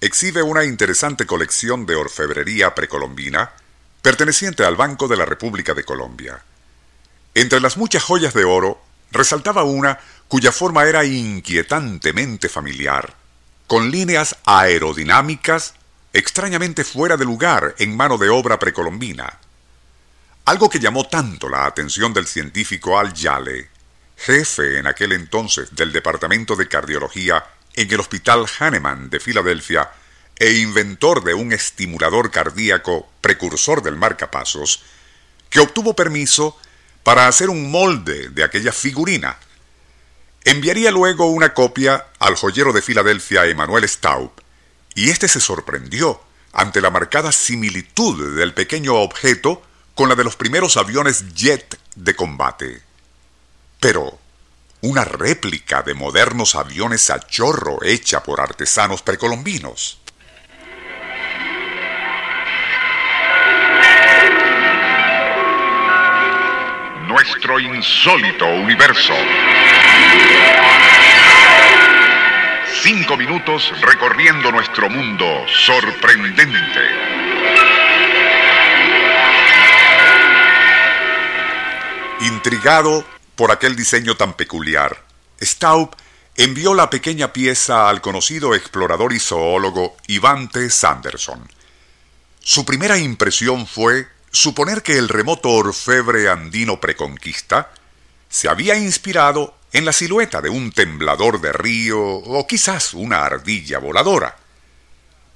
exhibe una interesante colección de orfebrería precolombina perteneciente al Banco de la República de Colombia. Entre las muchas joyas de oro, resaltaba una cuya forma era inquietantemente familiar, con líneas aerodinámicas extrañamente fuera de lugar en mano de obra precolombina. Algo que llamó tanto la atención del científico Al Yale, jefe en aquel entonces del Departamento de Cardiología en el Hospital Hahnemann de Filadelfia e inventor de un estimulador cardíaco precursor del marcapasos, que obtuvo permiso para hacer un molde de aquella figurina. Enviaría luego una copia al joyero de Filadelfia Emanuel Staub, y éste se sorprendió ante la marcada similitud del pequeño objeto con la de los primeros aviones jet de combate. Pero, una réplica de modernos aviones a chorro hecha por artesanos precolombinos. Nuestro insólito universo. Cinco minutos recorriendo nuestro mundo sorprendente. Intrigado por aquel diseño tan peculiar, Staub envió la pequeña pieza al conocido explorador y zoólogo Iván T. Sanderson. Su primera impresión fue suponer que el remoto orfebre andino preconquista se había inspirado en la silueta de un temblador de río o quizás una ardilla voladora.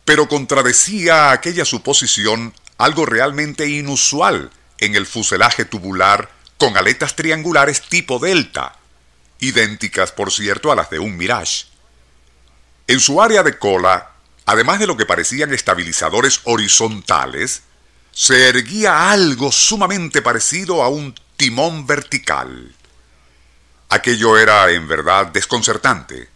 Pero contradecía aquella suposición algo realmente inusual en el fuselaje tubular con aletas triangulares tipo delta, idénticas por cierto a las de un Mirage. En su área de cola, además de lo que parecían estabilizadores horizontales, se erguía algo sumamente parecido a un timón vertical. Aquello era en verdad desconcertante,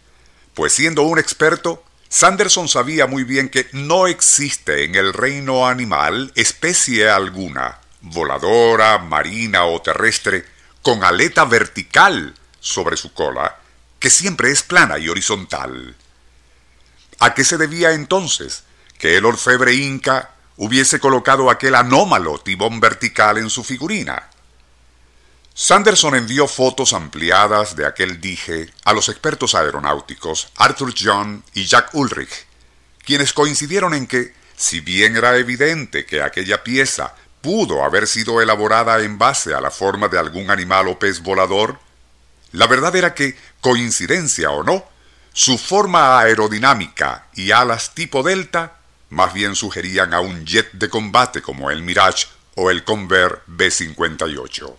pues siendo un experto, Sanderson sabía muy bien que no existe en el reino animal especie alguna voladora, marina o terrestre, con aleta vertical sobre su cola, que siempre es plana y horizontal. ¿A qué se debía entonces que el orfebre inca hubiese colocado aquel anómalo tibón vertical en su figurina? Sanderson envió fotos ampliadas de aquel dije a los expertos aeronáuticos Arthur John y Jack Ulrich, quienes coincidieron en que, si bien era evidente que aquella pieza pudo haber sido elaborada en base a la forma de algún animal o pez volador, la verdad era que, coincidencia o no, su forma aerodinámica y alas tipo delta más bien sugerían a un jet de combate como el Mirage o el Convair B-58.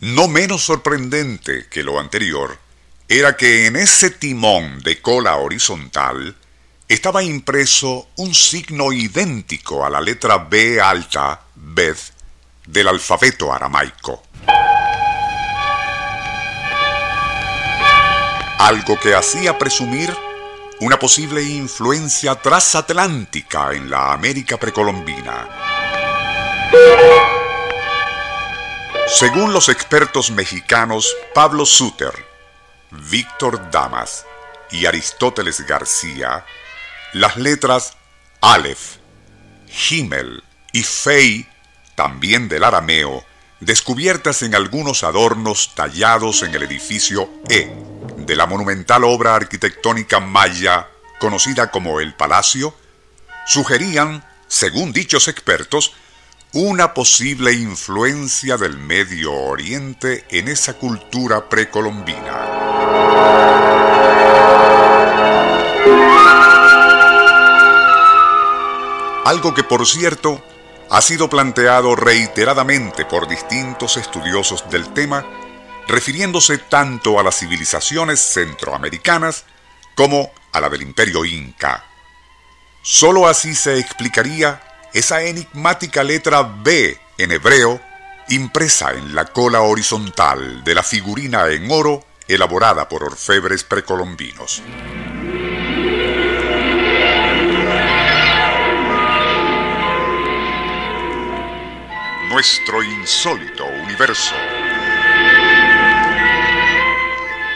No menos sorprendente que lo anterior era que en ese timón de cola horizontal estaba impreso un signo idéntico a la letra B alta, Beth, del alfabeto aramaico. Algo que hacía presumir una posible influencia transatlántica en la América precolombina. Según los expertos mexicanos Pablo Suter, Víctor Damas y Aristóteles García, las letras Aleph, Himmel y Fei, también del arameo, descubiertas en algunos adornos tallados en el edificio E de la monumental obra arquitectónica maya conocida como el Palacio, sugerían, según dichos expertos, una posible influencia del Medio Oriente en esa cultura precolombina. Algo que, por cierto, ha sido planteado reiteradamente por distintos estudiosos del tema refiriéndose tanto a las civilizaciones centroamericanas como a la del imperio inca. Solo así se explicaría esa enigmática letra B en hebreo impresa en la cola horizontal de la figurina en oro elaborada por orfebres precolombinos. Nuestro insólito universo.